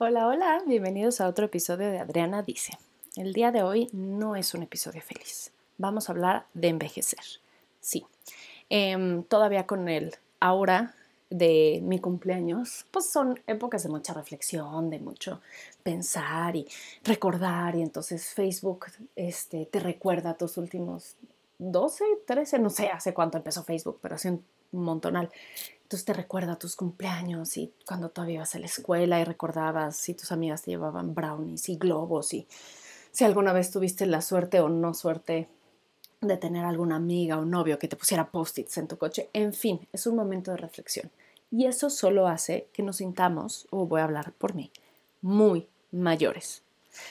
Hola, hola, bienvenidos a otro episodio de Adriana Dice. El día de hoy no es un episodio feliz. Vamos a hablar de envejecer. Sí, em, todavía con el aura de mi cumpleaños, pues son épocas de mucha reflexión, de mucho pensar y recordar. Y entonces Facebook este, te recuerda tus últimos 12, 13, no sé hace cuánto empezó Facebook, pero hace un montonal. Entonces te recuerda tus cumpleaños y cuando todavía ibas a la escuela y recordabas si tus amigas te llevaban brownies y globos y si alguna vez tuviste la suerte o no suerte de tener alguna amiga o novio que te pusiera post-its en tu coche. En fin, es un momento de reflexión. Y eso solo hace que nos sintamos, o voy a hablar por mí, muy mayores.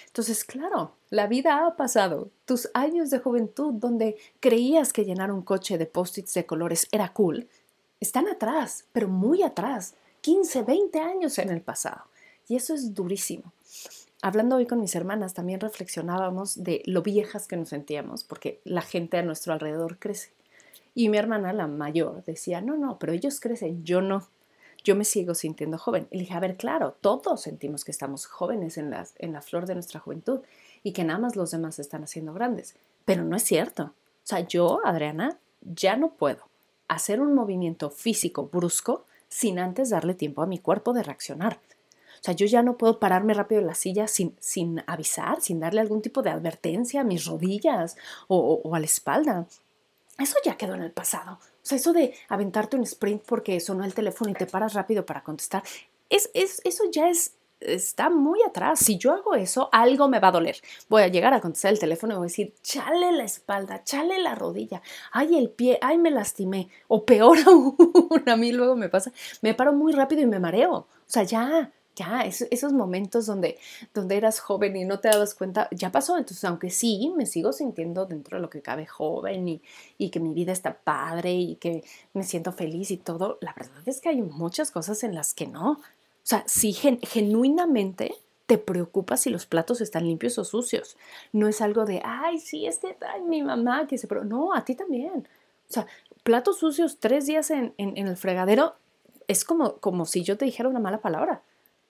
Entonces, claro, la vida ha pasado. Tus años de juventud donde creías que llenar un coche de post-its de colores era cool, están atrás, pero muy atrás, 15, 20 años en el pasado. Y eso es durísimo. Hablando hoy con mis hermanas, también reflexionábamos de lo viejas que nos sentíamos, porque la gente a nuestro alrededor crece. Y mi hermana, la mayor, decía, no, no, pero ellos crecen, yo no. Yo me sigo sintiendo joven. Y dije, a ver, claro, todos sentimos que estamos jóvenes en, en la flor de nuestra juventud y que nada más los demás están haciendo grandes. Pero no es cierto. O sea, yo, Adriana, ya no puedo hacer un movimiento físico brusco sin antes darle tiempo a mi cuerpo de reaccionar. O sea, yo ya no puedo pararme rápido en la silla sin, sin avisar, sin darle algún tipo de advertencia a mis rodillas o, a la espalda. Eso ya quedó en el pasado. O sea, eso de aventarte un sprint porque sonó el teléfono y te paras rápido para contestar, es, es, eso ya es está muy atrás. Si yo hago eso, algo me va a doler. Voy a llegar a contestar el teléfono y voy a decir, chale la espalda, chale la rodilla, ay el pie, ay me lastimé. O peor aún, a mí luego me pasa, me paro muy rápido y me mareo. O sea, ya, ya, esos momentos donde, donde eras joven y no te dabas cuenta, ya pasó. Entonces, aunque sí, me sigo sintiendo dentro de lo que cabe joven y, y que mi vida está padre y que me siento feliz y todo, la verdad es que hay muchas cosas en las que no. O sea, si genuinamente te preocupa si los platos están limpios o sucios. No es algo de, ay, sí, es que ay, mi mamá que se... Pero no, a ti también. O sea, platos sucios tres días en, en, el fregadero es como, como si yo te dijera una mala palabra.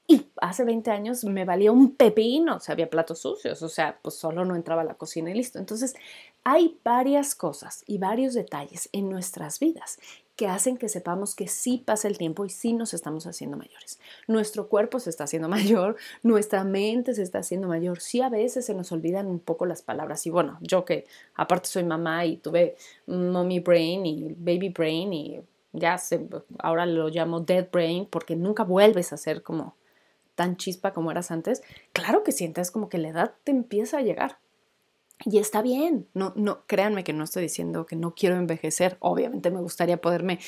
Y hace 20 años me valía un pepino si había platos sucios, o sea, pues solo no entraba a la cocina y listo. Entonces, hay varias cosas y varios detalles en nuestras vidas que hacen que sepamos que sí pasa el tiempo y sí nos estamos haciendo mayores. Nuestro cuerpo se está haciendo mayor, nuestra mente se está haciendo mayor. Sí a veces se nos olvidan un poco las palabras y bueno, yo que aparte soy mamá y tuve mommy brain y baby brain y ya se, ahora lo llamo dead brain porque nunca vuelves a ser como tan chispa como eras antes, claro que sientes como que la edad te empieza a llegar. Y está bien, no, no, créanme que no estoy diciendo que no quiero envejecer. Obviamente me gustaría poderme,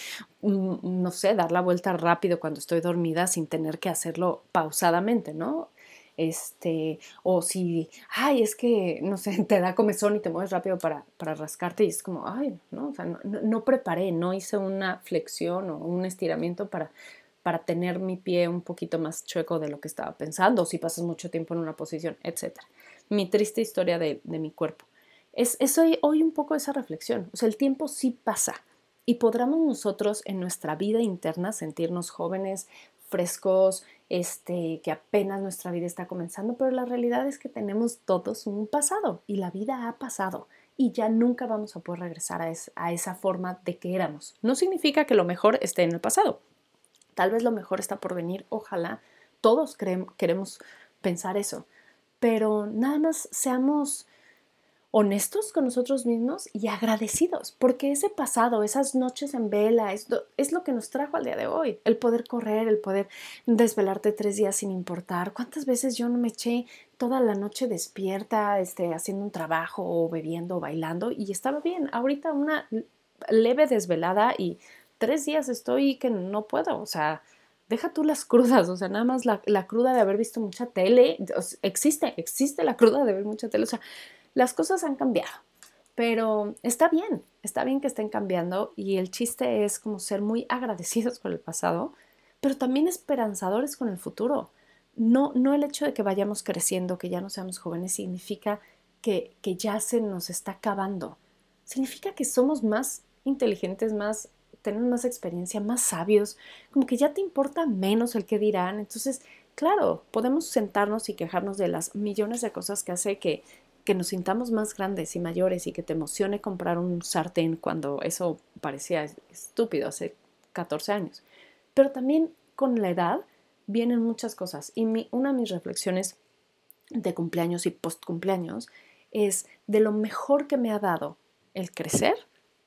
mm, no sé, dar la vuelta rápido cuando estoy dormida sin tener que hacerlo pausadamente, ¿no? Este, o si, ay, es que, no sé, te da comezón y te mueves rápido para, para rascarte y es como, ay, no, o sea, no, no preparé, no hice una flexión o un estiramiento para, para tener mi pie un poquito más chueco de lo que estaba pensando, o si pasas mucho tiempo en una posición, etc mi triste historia de, mi cuerpo. Es, es hoy, un poco esa reflexión. O sea, el tiempo sí pasa y podremos nosotros en nuestra vida interna sentirnos jóvenes, frescos, este, que apenas nuestra vida está comenzando, pero la realidad es que tenemos todos un pasado y la vida ha pasado y ya nunca vamos a poder regresar a esa forma de que éramos. No significa que lo mejor esté en el pasado. Tal vez lo mejor está por venir, ojalá todos queremos pensar eso pero nada más seamos honestos con nosotros mismos y agradecidos, porque ese pasado, esas noches en vela, es es lo que nos trajo al día de hoy, el poder correr, el poder desvelarte tres días sin importar. ¿Cuántas veces yo no me eché toda la noche despierta, este, haciendo un trabajo o bebiendo o bailando y estaba bien? Ahorita una leve desvelada y tres días estoy que no puedo, o sea, deja tú las crudas, o sea, nada más la, cruda de haber visto mucha tele, existe, existe la cruda de ver mucha tele, o sea, las cosas han cambiado, pero está bien, está bien que estén cambiando y el chiste es como ser muy agradecidos con el pasado, pero también esperanzadores con el futuro. No, no el hecho de que vayamos creciendo, que ya no seamos jóvenes, significa que, que ya se nos está acabando. Significa que somos más inteligentes, más tenemos más experiencia, más sabios, como que ya te importa menos el que dirán. Entonces, claro, podemos sentarnos y quejarnos de las millones de cosas que hace que, que nos sintamos más grandes y mayores y que te emocione comprar un sartén cuando eso parecía estúpido hace 14 años. Pero también con la edad vienen muchas cosas. Y una de mis reflexiones de cumpleaños y post cumpleaños es de lo mejor que me ha dado el crecer,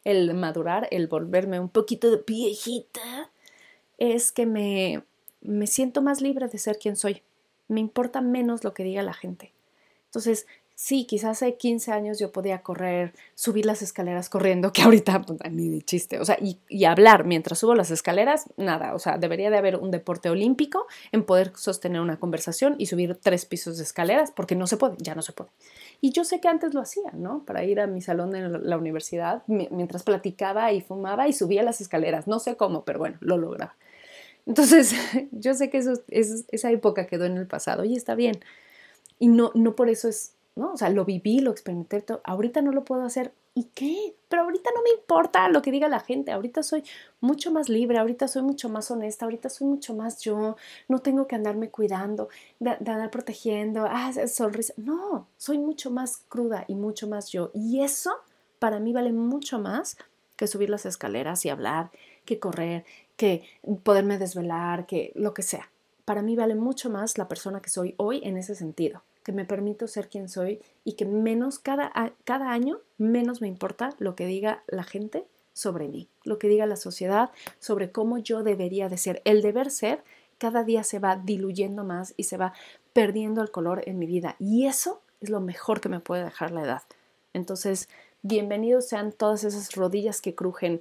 el madurar, el volverme un poquito de viejita, es que me, me siento más libre de ser quien soy. Me importa menos lo que diga la gente. Entonces, sí, quizás hace 15 años yo podía correr, subir las escaleras corriendo, que ahorita pues, ni de chiste, o sea, y, hablar mientras subo las escaleras, nada, o sea, debería de haber un deporte olímpico en poder sostener una conversación y subir tres pisos de escaleras, porque no se puede, ya no se puede. Y yo sé que antes lo hacía, ¿no? Para ir a mi salón en la universidad, mientras platicaba y fumaba y subía las escaleras, no sé cómo, pero bueno, lo lograba. Entonces, yo sé que eso, esa época quedó en el pasado y está bien. Y no, no por eso es ¿no? O sea, lo viví, lo experimenté, ahorita no lo puedo hacer. ¿Y qué? Pero ahorita no me importa lo que diga la gente, ahorita soy mucho más libre, ahorita soy mucho más honesta, ahorita soy mucho más yo, no tengo que andarme cuidando, de, andar protegiendo, ah, sonrisa. No, soy mucho más cruda y mucho más yo. Y eso para mí vale mucho más que subir las escaleras y hablar, que correr, que poderme desvelar, que lo que sea. Para mí vale mucho más la persona que soy hoy en ese sentido que me permito ser quien soy y que menos cada, cada año, menos me importa lo que diga la gente sobre mí, lo que diga la sociedad sobre cómo yo debería de ser. El deber ser cada día se va diluyendo más y se va perdiendo el color en mi vida y eso es lo mejor que me puede dejar la edad. Entonces, bienvenidos sean todas esas rodillas que crujen,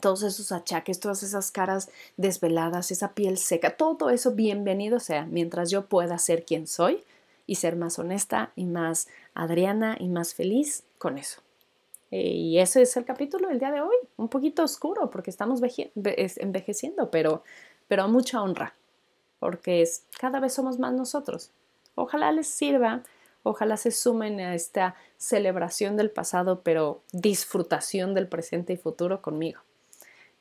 todos esos achaques, todas esas caras desveladas, esa piel seca, todo eso bienvenido sea mientras yo pueda ser quien soy y ser más honesta y más Adriana y más feliz con eso. Eh, y ese es el capítulo del día de hoy, un poquito oscuro porque estamos envejeciendo, pero, pero mucha honra, porque es, cada vez somos más nosotros. Ojalá les sirva, ojalá se sumen a esta celebración del pasado, pero disfrutación del presente y futuro conmigo.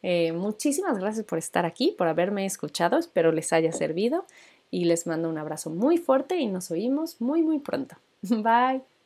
Eh, muchísimas gracias por estar aquí, por haberme escuchado, espero les haya servido y les mando un abrazo muy fuerte y nos oímos muy muy pronto. Bye.